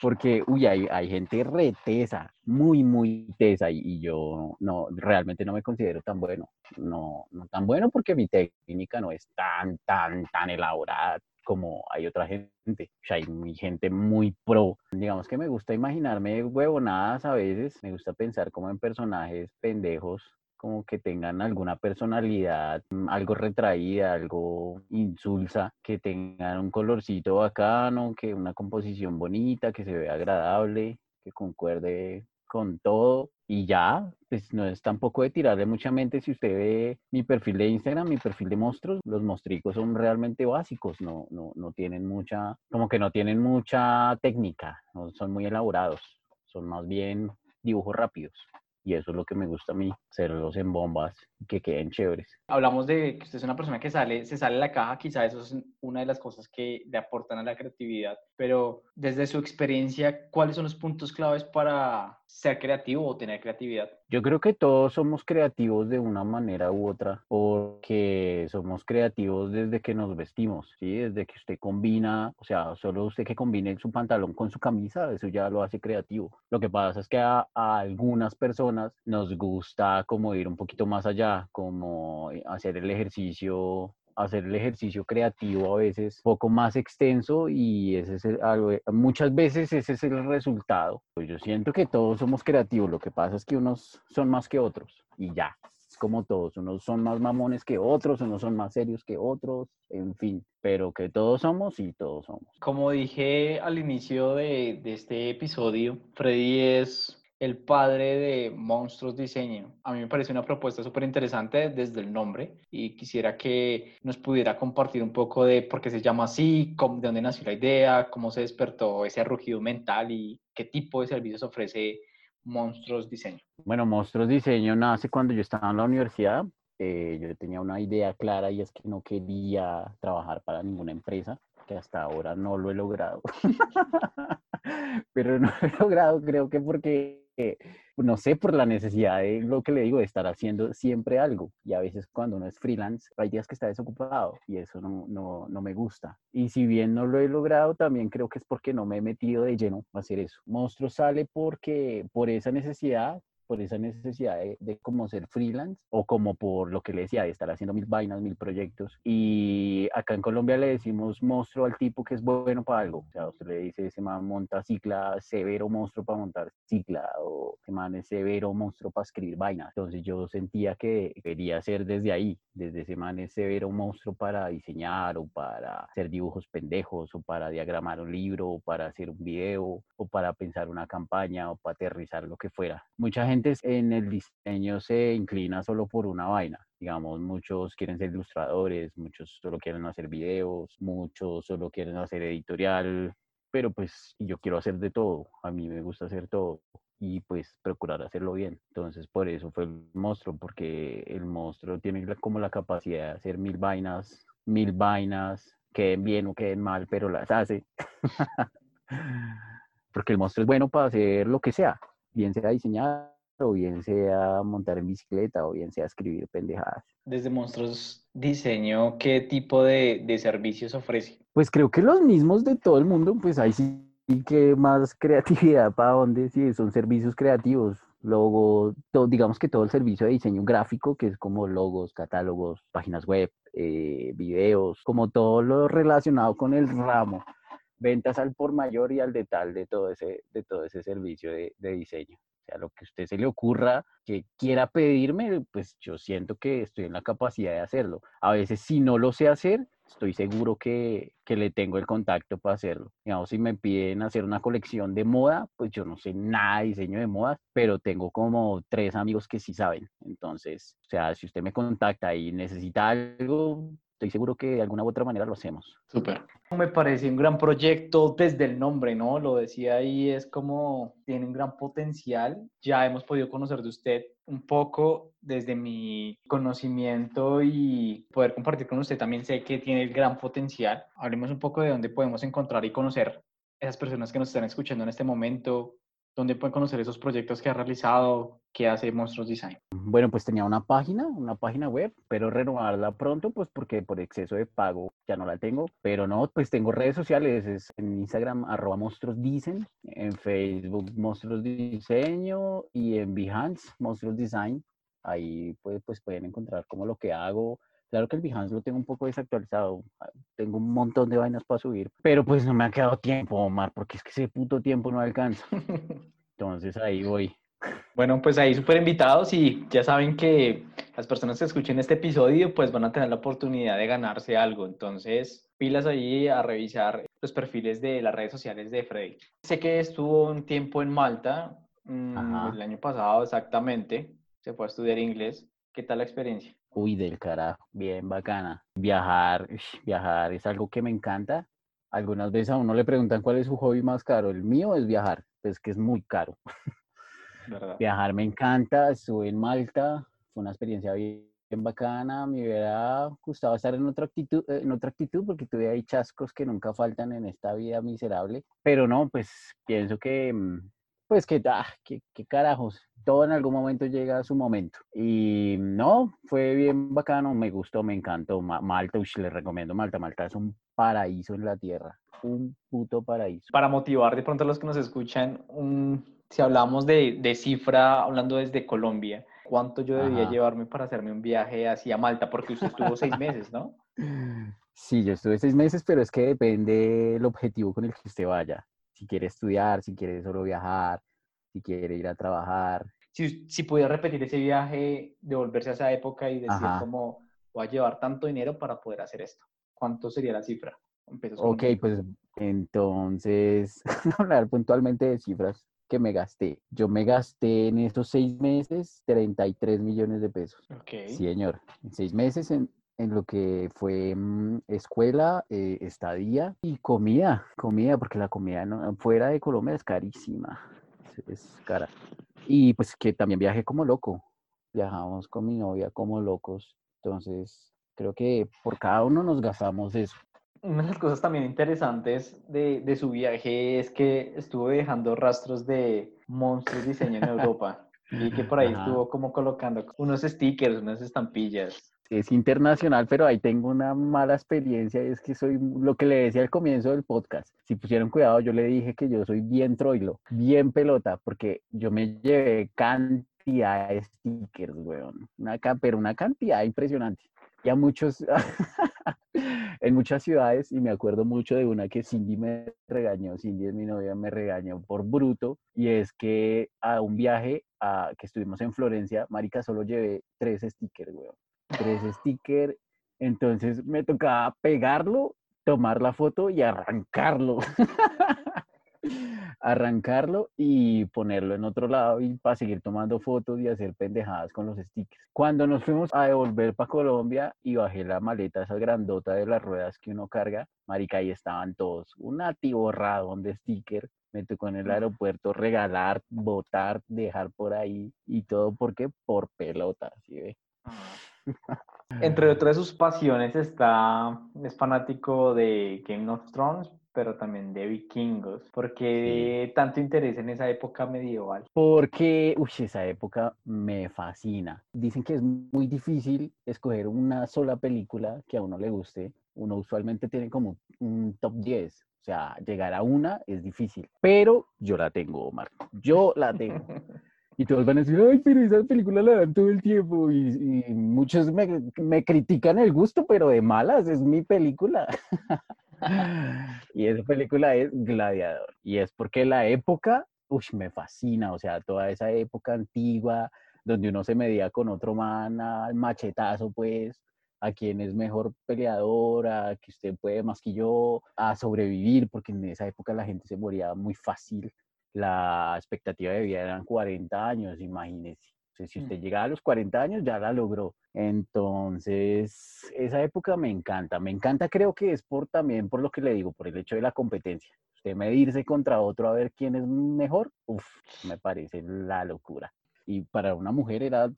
S3: Porque, uy, hay, hay gente retesa, muy, muy tesa, y, yo no, realmente no me considero tan bueno. No, no tan bueno porque mi técnica no es tan, tan, tan elaborada como hay otra gente. O sea, hay gente muy pro. Digamos que me gusta imaginarme huevonadas a veces, me gusta pensar como en personajes pendejos como que tengan alguna personalidad, mm, algo retraída, algo insulsa, que tengan un colorcito bacano, que una composición bonita, que se vea agradable, que concuerde con todo y ya, pues no es tampoco de tirarle mucha mente si usted ve mi perfil de Instagram, mi perfil de monstruos, los mostricos son realmente básicos, no, no, no tienen mucha, como que no tienen mucha técnica, no son muy elaborados, son más bien dibujos rápidos y eso es lo que me gusta a mí, hacerlos en bombas que queden chéveres.
S2: Hablamos de que usted es una persona que sale, se sale la caja, quizá eso es una de las cosas que le aportan a la creatividad, pero desde su experiencia, ¿cuáles son los puntos claves para ser creativo o tener creatividad?
S3: Yo creo que todos somos creativos de una manera u otra, porque somos creativos desde que nos vestimos, ¿sí? Desde que usted combina, o sea, solo usted que combine su pantalón con su camisa, eso ya lo hace creativo. Lo que pasa es que a, a algunas personas nos gusta como ir un poquito más allá, como hacer el ejercicio hacer el ejercicio creativo a veces un poco más extenso y ese es algo, muchas veces ese es el resultado. Pues yo siento que todos somos creativos, lo que pasa es que unos son más que otros y ya, es como todos, unos son más mamones que otros, unos son más serios que otros, en fin, pero que todos somos y todos somos.
S2: Como dije al inicio de, de este episodio, Freddy es el padre de Monstruos Diseño. A mí me parece una propuesta súper interesante desde el nombre y quisiera que nos pudiera compartir un poco de por qué se llama así, de dónde nació la idea, cómo se despertó ese rugido mental y qué tipo de servicios ofrece Monstruos Diseño.
S3: Bueno, Monstruos Diseño nace cuando yo estaba en la universidad. Eh, yo tenía una idea clara y es que no quería trabajar para ninguna empresa, que hasta ahora no lo he logrado. *laughs* Pero no lo he logrado, creo que porque no sé, por la necesidad de lo que le digo, de estar haciendo siempre algo. Y a veces cuando uno es freelance, hay días que está desocupado y eso no, no, no me gusta. Y si bien no lo he logrado, también creo que es porque no me he metido de lleno a hacer eso. Monstruo sale porque por esa necesidad por esa necesidad de, de, como ser freelance o como por lo que le decía, de estar haciendo mil vainas, mil proyectos. Y acá en Colombia le decimos monstruo al tipo que es bueno para algo. O sea, usted le dice, ese man monta cicla, severo monstruo para montar cicla, o ese man es severo monstruo para escribir vainas. Entonces yo sentía que quería ser desde ahí, desde ese man es severo monstruo para diseñar o para hacer dibujos pendejos o para diagramar un libro o para hacer un video o para pensar una campaña o para aterrizar lo que fuera. Mucha gente en el diseño se inclina solo por una vaina. Digamos, muchos quieren ser ilustradores, muchos solo quieren hacer videos, muchos solo quieren hacer editorial, pero pues yo quiero hacer de todo. A mí me gusta hacer todo y pues procurar hacerlo bien. Entonces por eso fue el monstruo, porque el monstruo tiene como la capacidad de hacer mil vainas, mil vainas, queden bien o queden mal, pero las hace. *laughs* porque el monstruo es bueno para hacer lo que sea, bien sea diseñar o bien sea montar en bicicleta, o bien sea escribir pendejadas.
S2: Desde Monstruos Diseño, ¿qué tipo de, de servicios ofrece?
S3: Pues creo que los mismos de todo el mundo, pues ahí sí que más *laughs* creatividad para dónde, sí, son servicios creativos, logos, digamos que todo el servicio de diseño gráfico, que es como logos, catálogos, páginas web, eh, videos, como todo lo relacionado con el ramo ventas al por mayor y al detal de todo ese, de todo ese servicio de, de diseño. O sea, lo que a usted se le ocurra que quiera pedirme, pues yo siento que estoy en la capacidad de hacerlo. A veces si no lo sé hacer, estoy seguro que, que, le tengo el contacto para hacerlo. Digamos, si me piden hacer una colección de moda, pues yo no sé nada de diseño de moda, pero tengo como tres amigos que sí saben. Entonces, o sea, si usted me contacta y necesita algo, estoy seguro que de alguna u otra manera lo hacemos.
S2: Súper. Me parece un gran proyecto desde el nombre, ¿no? Lo decía ahí, es como tiene un gran potencial. Ya hemos podido conocer de usted un poco desde mi conocimiento y poder compartir con usted también sé que tiene el gran potencial. Hablemos un poco de dónde podemos encontrar y conocer esas personas que nos están escuchando en este momento, ¿Dónde pueden conocer esos proyectos que ha realizado? ¿Qué hace Monstruos Design?
S3: Bueno, pues tenía una página, una página web, pero renovarla pronto, pues porque por exceso de pago ya no la tengo. Pero no, pues tengo redes sociales, es en Instagram arroba monstruos dicen, en Facebook monstruos diseño y en Behance monstruos design. Ahí pues, pues pueden encontrar como lo que hago, Claro que el Behance lo tengo un poco desactualizado. Ah, tengo un montón de vainas para subir. Pero pues no me ha quedado tiempo, Omar, porque es que ese puto tiempo no alcanza. *laughs* Entonces ahí voy.
S2: Bueno, pues ahí súper invitados y ya saben que las personas que escuchen este episodio pues van a tener la oportunidad de ganarse algo. Entonces, pilas ahí a revisar los perfiles de las redes sociales de Freddy. Sé que estuvo un tiempo en Malta, mm, el año pasado exactamente, se fue a estudiar inglés. ¿Qué tal la experiencia?
S3: Uy, del carajo, bien bacana. Viajar, viajar es algo que me encanta. Algunas veces a uno le preguntan cuál es su hobby más caro. El mío es viajar, pues que es muy caro. *laughs* Viajar me encanta, estuve en Malta, fue una experiencia bien, bacana. Me hubiera gustado estar en otra actitud, en otra actitud porque tuve ahí chascos que nunca faltan en esta vida miserable. Pero no, pues pienso que mm, pues que, ah, qué, carajos, todo en algún momento llega a su momento. Y no, fue bien bacano, me gustó, me encantó. Malta, uy, les recomiendo Malta. Malta es un paraíso en la tierra, un puto paraíso.
S2: Para motivar de pronto a los que nos escuchan, un, si hablamos de, de cifra, hablando desde Colombia, ¿cuánto yo debía llevarme para hacerme un viaje hacia Malta? Porque usted estuvo seis meses, ¿no? *laughs*
S3: Sí, yo estuve seis meses, pero es que depende el objetivo con el que usted vaya si quiere estudiar, si quiere solo viajar, si quiere ir a trabajar.
S2: Si, si pudiera repetir ese viaje, devolverse a esa época y decir como, voy a llevar tanto dinero para poder hacer esto. ¿Cuánto sería la cifra?
S3: ok, pues entonces, *laughs* hablar puntualmente de cifras que me gasté. Yo me gasté en estos seis meses 33 millones de pesos.
S2: Ok.
S3: Sí, señor. En seis meses en, en lo que fue mm, escuela, eh, estadía y comida, comida, porque la comida fuera de Colombia es carísima, es, cara. Y pues que también viajé como loco, viajamos con mi novia como locos, entonces creo que por cada uno nos gastamos eso.
S2: Una de las cosas también interesantes de, de su viaje es que estuvo dejando rastros de monstruos diseño en *laughs* Europa. Y que por ahí estuvo como colocando unos stickers, unas estampillas
S3: es internacional, pero ahí tengo una mala experiencia, y es que soy lo que le decía al comienzo del podcast. Si pusieron cuidado, yo le dije que yo soy bien troilo, bien pelota, porque yo me llevé cantidad de stickers, weón. Una, pero una cantidad impresionante. Y a muchos, *laughs* en muchas ciudades, y me acuerdo mucho de una que Cindy me regañó, Cindy es mi novia, me regañó por bruto, y es que a un viaje a, que estuvimos en Florencia, Marica, solo llevé tres stickers, weón tres stickers. Entonces me tocaba pegarlo, tomar la foto y arrancarlo. *laughs* arrancarlo y ponerlo en otro lado y para seguir tomando fotos y hacer pendejadas con los stickers. Cuando nos fuimos a devolver para Colombia y bajé la maleta, esa grandota de las ruedas que uno carga, marica, ahí estaban todos, un atiborradón de stickers. Me tocó en el aeropuerto regalar, botar, dejar por ahí y todo porque por pelota, ¿sí ve? Ah.
S2: Entre otras sus pasiones está, es fanático de Game of Thrones, pero también de vikingos. ¿Por qué tanto interés en esa época medieval?
S3: Porque, uy, esa época me fascina. Dicen que es muy difícil escoger una sola película que a uno le guste. Uno usualmente tiene como un top 10. O sea, llegar a una es difícil. Pero yo la tengo, Omar. Yo la tengo. *laughs* Y todos van a decir, ay, pero esa película la dan todo el tiempo. Y, muchos me, critican el gusto, pero de malas, es mi película. *laughs* y esa película es Gladiador. Y es porque la época, uy, me fascina, o sea, toda esa época antigua, donde uno se medía con otro man al machetazo, pues, a quien es mejor peleador, a que usted puede más que yo, a sobrevivir, porque en esa época la gente se moría muy fácil. La expectativa de vida eran 40 años, imagínese. si
S2: Mm.
S3: usted llega a los 40 años, ya la logró. Entonces, esa época me encanta. Me encanta, creo que es por también por lo que le digo, por el hecho de la competencia. Usted medirse contra otro a ver quién es mejor, uff, me parece la locura. Y para una mujer era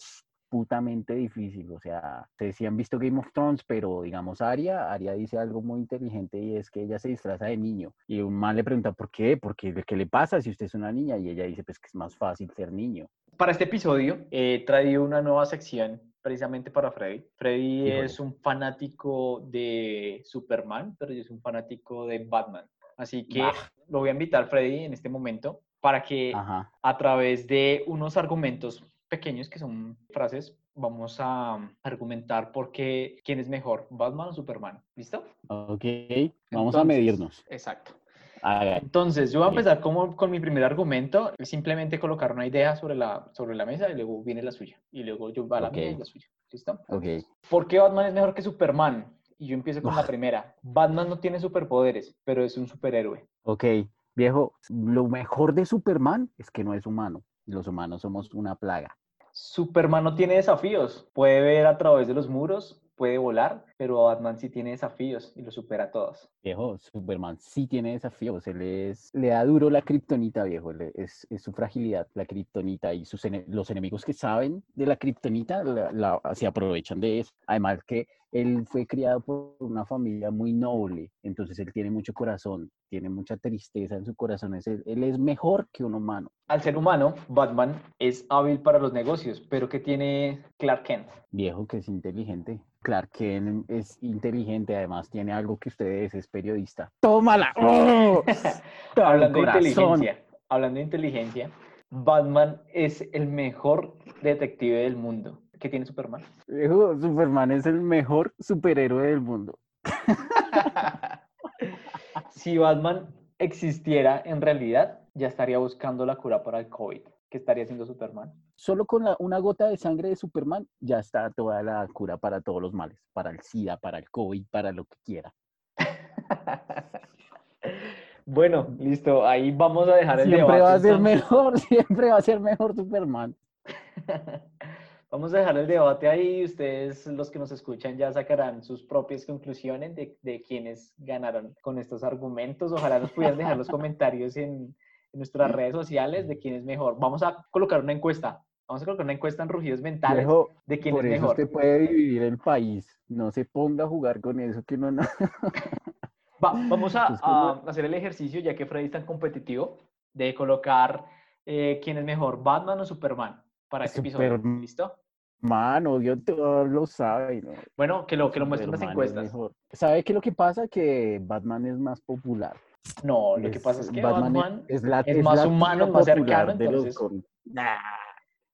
S3: putamente difícil. O sea, si han visto Game of Thrones, pero digamos, Aria, Aria dice algo muy inteligente y es que ella se disfraza de niño. Y un man le pregunta, ¿por qué? Porque ¿qué le pasa si usted es una niña? Y ella dice, pues que es más fácil ser niño.
S2: Para este episodio he traído una nueva sección precisamente para Freddy. Freddy
S3: Híjole.
S2: es un fanático de Superman, pero yo soy un fanático de Batman. Así que
S3: Bah.
S2: lo voy a invitar, Freddy, en este momento para que
S3: Ajá.
S2: a través de unos argumentos pequeños que son frases, vamos a argumentar por qué quién es mejor, Batman o Superman. ¿Listo?
S3: Ok, vamos a
S2: Entonces,
S3: medirnos.
S2: Exacto. Entonces, yo voy a empezar como, con mi primer argumento, simplemente colocar una idea sobre la, sobre la mesa y luego viene la suya. Y luego yo va la mía y la suya. ¿Listo?
S3: Ok.
S2: ¿Por qué Batman es mejor que Superman? Y yo empiezo con la *laughs* primera. Batman no tiene superpoderes, pero es un superhéroe.
S3: Ok, viejo, lo mejor de Superman es que no es humano. Los humanos somos una plaga.
S2: Superman no tiene desafíos. Puede ver a través de los muros, puede volar, pero Batman sí tiene desafíos y los supera a todos.
S3: Viejo, Superman sí tiene desafíos. Él es, le da duro la kriptonita, viejo. Es, es su fragilidad, la kriptonita. Y sus los enemigos que saben de la kriptonita la- la- se aprovechan de eso. Además que él fue criado por una familia muy noble. Entonces él tiene mucho corazón, tiene mucha tristeza en su corazón. Es, él, él es mejor que un humano.
S2: Al ser humano, Batman es hábil para los negocios, pero ¿qué tiene Clark Kent?
S3: Viejo que es inteligente. Clark Kent es inteligente, además tiene algo que usted es, periodista. ¡Tómala! *laughs* ¡Oh! *laughs*
S2: Hablando de inteligencia, hablando de inteligencia, Batman es el mejor detective del mundo. ¿Qué tiene Superman?
S3: Superman es el mejor superhéroe del mundo. *laughs*
S2: si Batman existiera en realidad, ya estaría buscando la cura para el COVID. ¿Qué estaría haciendo Superman?
S3: Solo con la- una gota de sangre de Superman ya está toda la cura para todos los males, para el SIDA, para el COVID, para lo que quiera. *laughs*
S2: bueno, listo. Ahí vamos a dejar el
S3: Siempre
S2: debate.
S3: va a ser
S2: entonces.
S3: mejor, *laughs* siempre va a ser mejor Superman. *laughs*
S2: Vamos a dejar el debate ahí. Ustedes, los que nos escuchan, ya sacarán sus propias conclusiones de, de quiénes ganaron con estos argumentos. Ojalá nos pudieran dejar los comentarios en, en nuestras redes sociales de quién es mejor. Vamos a colocar una encuesta. Vamos a colocar una encuesta en rugidos mentales de quién
S3: por
S2: es
S3: eso
S2: mejor.
S3: usted puede dividir el país. No se ponga a jugar con eso que no, no. *laughs*
S2: Va- vamos a, hacer el ejercicio, ya que Freddy es tan competitivo, de colocar eh, quién es mejor, Batman o Superman, para este episodio.
S3: Superman.
S2: ¿Listo?
S3: Mano, Dios todos lo sabe. ¿no?
S2: Bueno, que lo, que lo muestren las encuestas.
S3: ¿Sabe qué es lo que pasa? Que Batman es más popular.
S2: No, lo que pasa es que
S3: Batman
S2: Batman,
S3: es, la-
S2: es
S3: es
S2: más
S3: la
S2: humano, más cercano,
S3: de los
S2: entonces-
S3: cómics. Nah,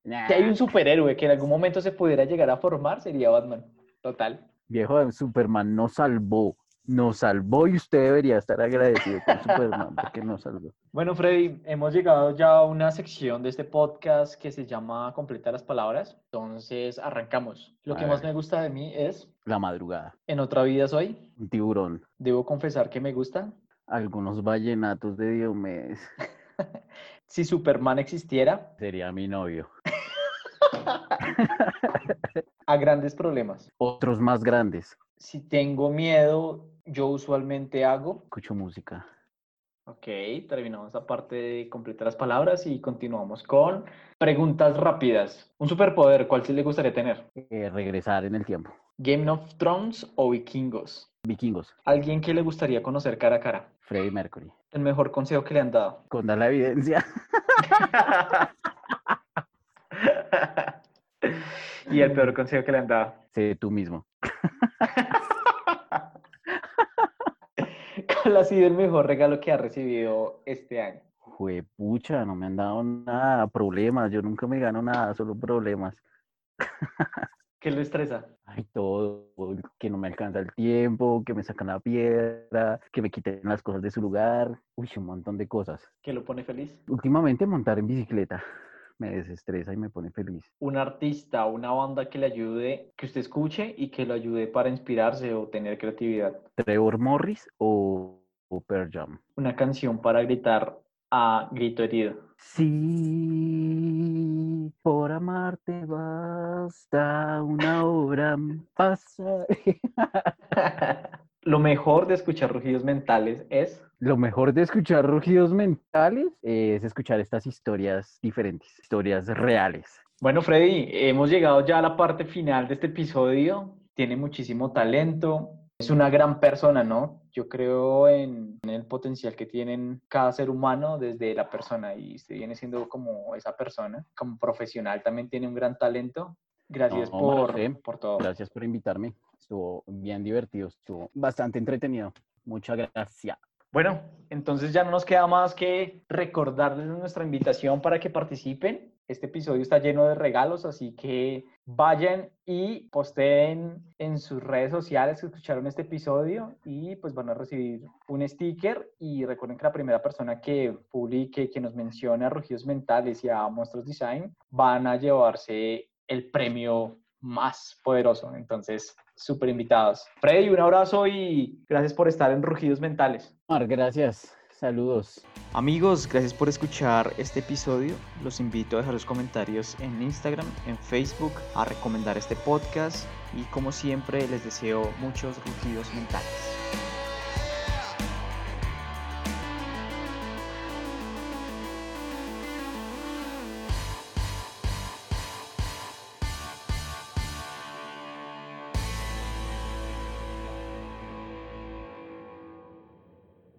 S3: nah.
S2: si hay un superhéroe que en algún momento se pudiera llegar a formar, sería Batman. Total.
S3: Viejo, Superman nos salvó. Nos salvó y usted debería estar agradecido con Superman porque nos salvó.
S2: Bueno, Freddy, hemos llegado ya a una sección de este podcast que se llama Completa las Palabras. Entonces, arrancamos. Lo que más me gusta de mí es,
S3: La madrugada.
S2: en otra vida soy,
S3: Un tiburón.
S2: debo confesar que me gusta.
S3: Algunos vallenatos de Diomedes. *laughs*
S2: Si Superman existiera,
S3: Sería mi novio. *laughs*
S2: a grandes problemas.
S3: Otros más grandes.
S2: Si tengo miedo, yo usualmente hago.
S3: Escucho música.
S2: Ok, terminamos esta parte de completar las palabras y continuamos con preguntas rápidas. Un superpoder, ¿cuál sí le gustaría tener?
S3: Eh, regresar en el tiempo.
S2: ¿Game of Thrones o Vikingos?
S3: Vikingos.
S2: ¿Alguien que le gustaría conocer cara a cara?
S3: Freddie Mercury.
S2: El mejor consejo que le han dado.
S3: Con la evidencia. *laughs*
S2: y el peor consejo que le han dado.
S3: Sé tú mismo.
S2: ¿Cuál *laughs* ha sido el mejor regalo que ha recibido este año?
S3: Juepucha, no me han dado nada, problemas. Yo nunca me gano nada, solo problemas. *laughs*
S2: ¿Qué lo estresa?
S3: Ay, todo, que no me alcanza el tiempo, que me sacan la piedra, que me quiten las cosas de su lugar. Uy, un montón de cosas.
S2: ¿Qué lo pone feliz?
S3: Últimamente montar en bicicleta *laughs* me desestresa y me pone feliz.
S2: Un artista, una banda que le ayude, que usted escuche y que lo ayude para inspirarse o tener creatividad.
S3: Trevor Morris o, o Pearl Jam.
S2: Una canción para gritar a grito herido.
S3: Sí, por amarte basta una hora pasa. *laughs*
S2: Lo mejor de escuchar rugidos mentales es
S3: Lo mejor de escuchar rugidos mentales es escuchar estas historias diferentes, historias reales.
S2: Bueno, Freddy, hemos llegado ya a la parte final de este episodio. Tiene muchísimo talento. Es una gran persona, ¿no? Yo creo en, en el potencial que tienen cada ser humano desde la persona y usted viene siendo como esa persona. Como profesional también tiene un gran talento. Gracias
S3: No,
S2: por,
S3: Marce,
S2: por todo.
S3: Gracias por invitarme. Estuvo bien divertido, estuvo bastante entretenido. Muchas gracias.
S2: Bueno, entonces ya no nos queda más que recordarles nuestra invitación para que participen. Este episodio está lleno de regalos, así que vayan y posteen en sus redes sociales que escucharon este episodio y pues van a recibir un sticker y recuerden que la primera persona que publique, que nos mencione a Rugidos Mentales y a Monstruos Design van a llevarse el premio más poderoso. Entonces, súper invitados. Freddy, un abrazo y gracias por estar en Rugidos Mentales.
S3: Mar, gracias. Saludos.
S1: Amigos, gracias por escuchar este episodio. Los invito a dejar los comentarios en Instagram, en Facebook, a recomendar este podcast y como siempre les deseo muchos rugidos mentales.